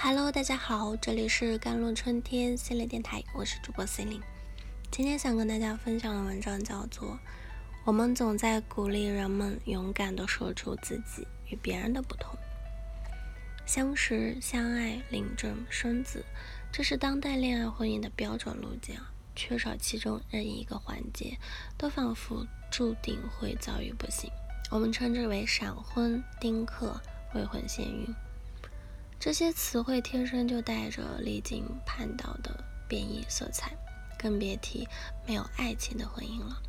Hello，大家好，这里是甘露春天心理电台，我是主播 C 琳。今天想跟大家分享的文章叫做《我们总在鼓励人们勇敢地说出自己与别人的不同》。相识、相爱、领证、生子，这是当代恋爱婚姻的标准路径，缺少其中任意一个环节，都仿佛注定会遭遇不幸。我们称之为闪婚、丁克、未婚先孕。这些词汇天生就带着离经叛道的贬义色彩，更别提没有爱情的婚姻了，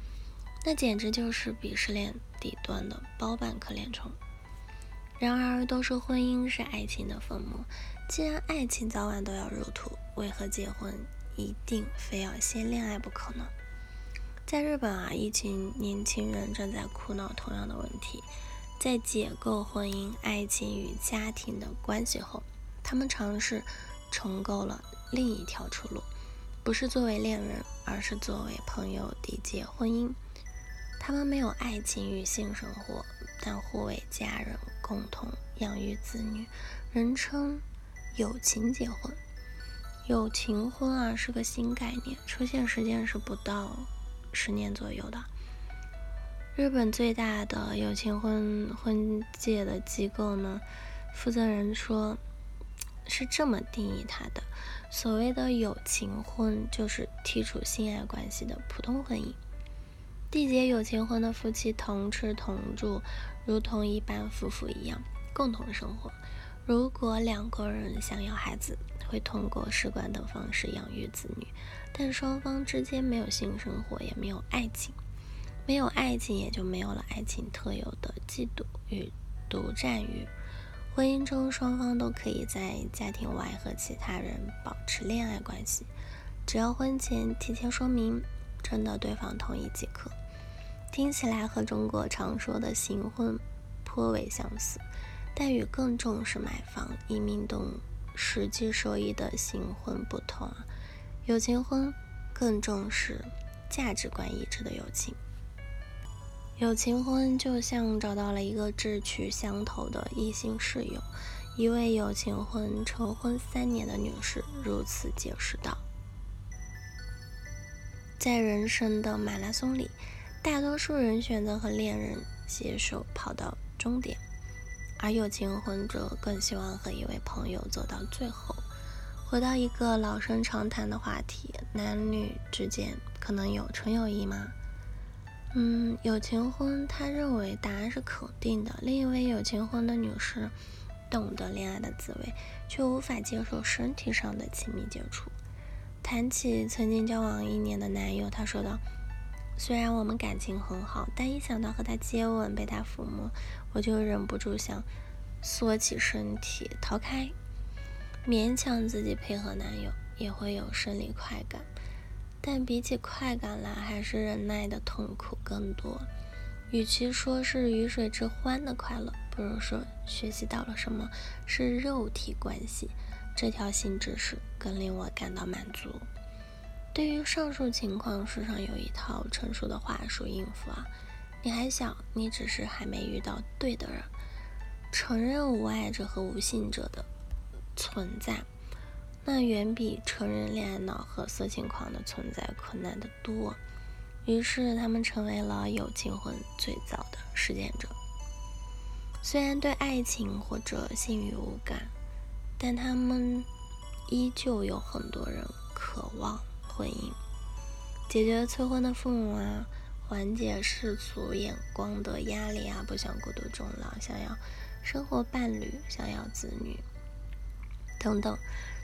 那简直就是鄙视链底端的包办可怜虫。然而，都说婚姻是爱情的坟墓，既然爱情早晚都要入土，为何结婚一定非要先恋爱不可呢？在日本啊，一群年轻人正在苦恼同样的问题。在解构婚姻、爱情与家庭的关系后，他们尝试重构了另一条出路，不是作为恋人，而是作为朋友缔结婚姻。他们没有爱情与性生活，但互为家人，共同养育子女，人称友情结婚。友情婚啊，是个新概念，出现时间是不到十年左右的。日本最大的有情婚婚介的机构呢，负责人说，是这么定义它的：所谓的有情婚，就是剔除性爱关系的普通婚姻。缔结有情婚的夫妻同吃同住，如同一般夫妇一样共同生活。如果两个人想要孩子，会通过试管等方式养育子女，但双方之间没有性生活，也没有爱情。没有爱情，也就没有了爱情特有的嫉妒与独占欲。婚姻中，双方都可以在家庭外和其他人保持恋爱关系，只要婚前提前说明，征得对方同意即可。听起来和中国常说的行婚颇为相似，但与更重视买房、移民等实际收益的行婚不同啊，有情婚更重视价值观一致的友情。有情婚就像找到了一个志趣相投的异性室友。一位有情婚成婚三年的女士如此解释道：“在人生的马拉松里，大多数人选择和恋人携手跑到终点，而有情婚者更希望和一位朋友走到最后。”回到一个老生常谈的话题：男女之间可能有纯友谊吗？嗯，有情婚，他认为答案是肯定的。另一位有情婚的女士懂得恋爱的滋味，却无法接受身体上的亲密接触。谈起曾经交往一年的男友，她说道：“虽然我们感情很好，但一想到和他接吻、被他抚摸，我就忍不住想缩起身体逃开，勉强自己配合男友，也会有生理快感。”但比起快感来，还是忍耐的痛苦更多。与其说是鱼水之欢的快乐，不如说学习到了什么是肉体关系。这条新知识更令我感到满足。对于上述情况，世上有一套成熟的话术应付啊。你还小，你只是还没遇到对的人。承认无爱者和无性者的存在。那远比成人恋爱脑和色情狂的存在困难得多。于是，他们成为了有情婚最早的实践者。虽然对爱情或者性欲无感，但他们依旧有很多人渴望婚姻，解决催婚的父母啊，缓解世俗眼光的压力啊，不想孤独终老，想要生活伴侣，想要子女等等。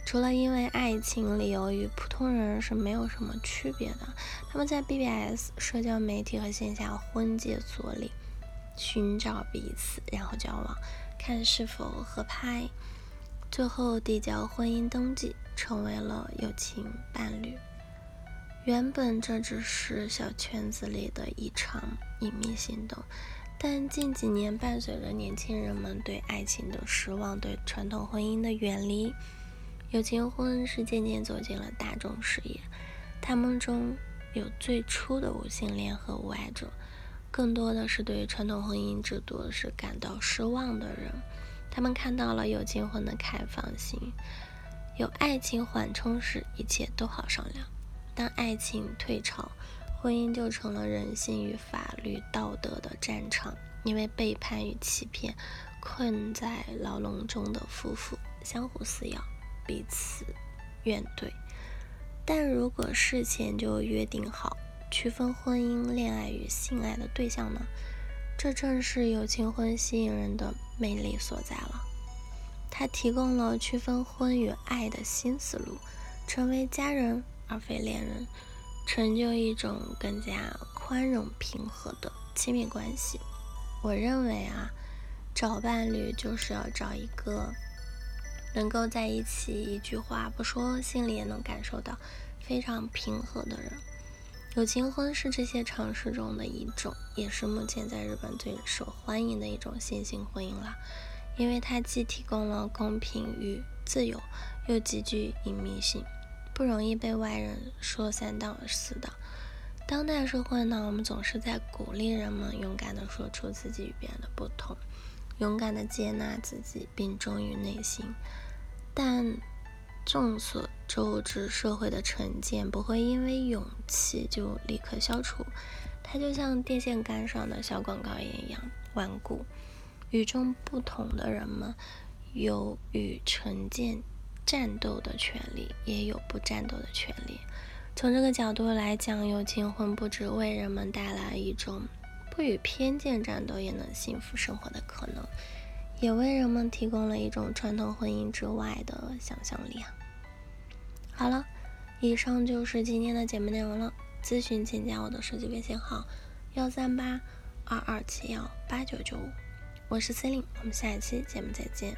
除了因为爱情理由与普通人是没有什么区别的，他们在 BBS 社交媒体和线下婚介所里寻找彼此，然后交往，看是否合拍，最后递交婚姻登记，成为了友情伴侣。原本这只是小圈子里的一场隐秘行动，但近几年伴随着年轻人们对爱情的失望，对传统婚姻的远离。有情婚是渐渐走进了大众视野，他们中有最初的无性恋和无爱者，更多的是对传统婚姻制度是感到失望的人。他们看到了有结婚的开放性，有爱情缓冲时，一切都好商量。当爱情退潮，婚姻就成了人性与法律道德的战场。因为背叛与欺骗，困在牢笼中的夫妇相互撕咬，彼此怨怼。但如果事前就约定好区分婚姻、恋爱与性爱的对象呢？这正是有情婚吸引人的魅力所在了。它提供了区分婚与爱的新思路，成为家人而非恋人，成就一种更加宽容平和的亲密关系。我认为啊，找伴侣就是要找一个能够在一起一句话不说，心里也能感受到非常平和的人。有情婚是这些尝试中的一种，也是目前在日本最受欢迎的一种新型婚姻了，因为它既提供了公平与自由，又极具隐秘性，不容易被外人说三道四的。当代社会呢，我们总是在鼓励人们勇敢地说出自己与别人的不同，勇敢地接纳自己，并忠于内心。但众所周知，社会的成见不会因为勇气就立刻消除，它就像电线杆上的小广告一样顽固。与众不同的人们有与成见战斗的权利，也有不战斗的权利。从这个角度来讲，有情婚不只为人们带来一种不与偏见战斗也能幸福生活的可能，也为人们提供了一种传统婚姻之外的想象力啊！好了，以上就是今天的节目内容了。咨询请加我的手机微信号：幺三八二二七幺八九九五，我是司令，我们下一期节目再见。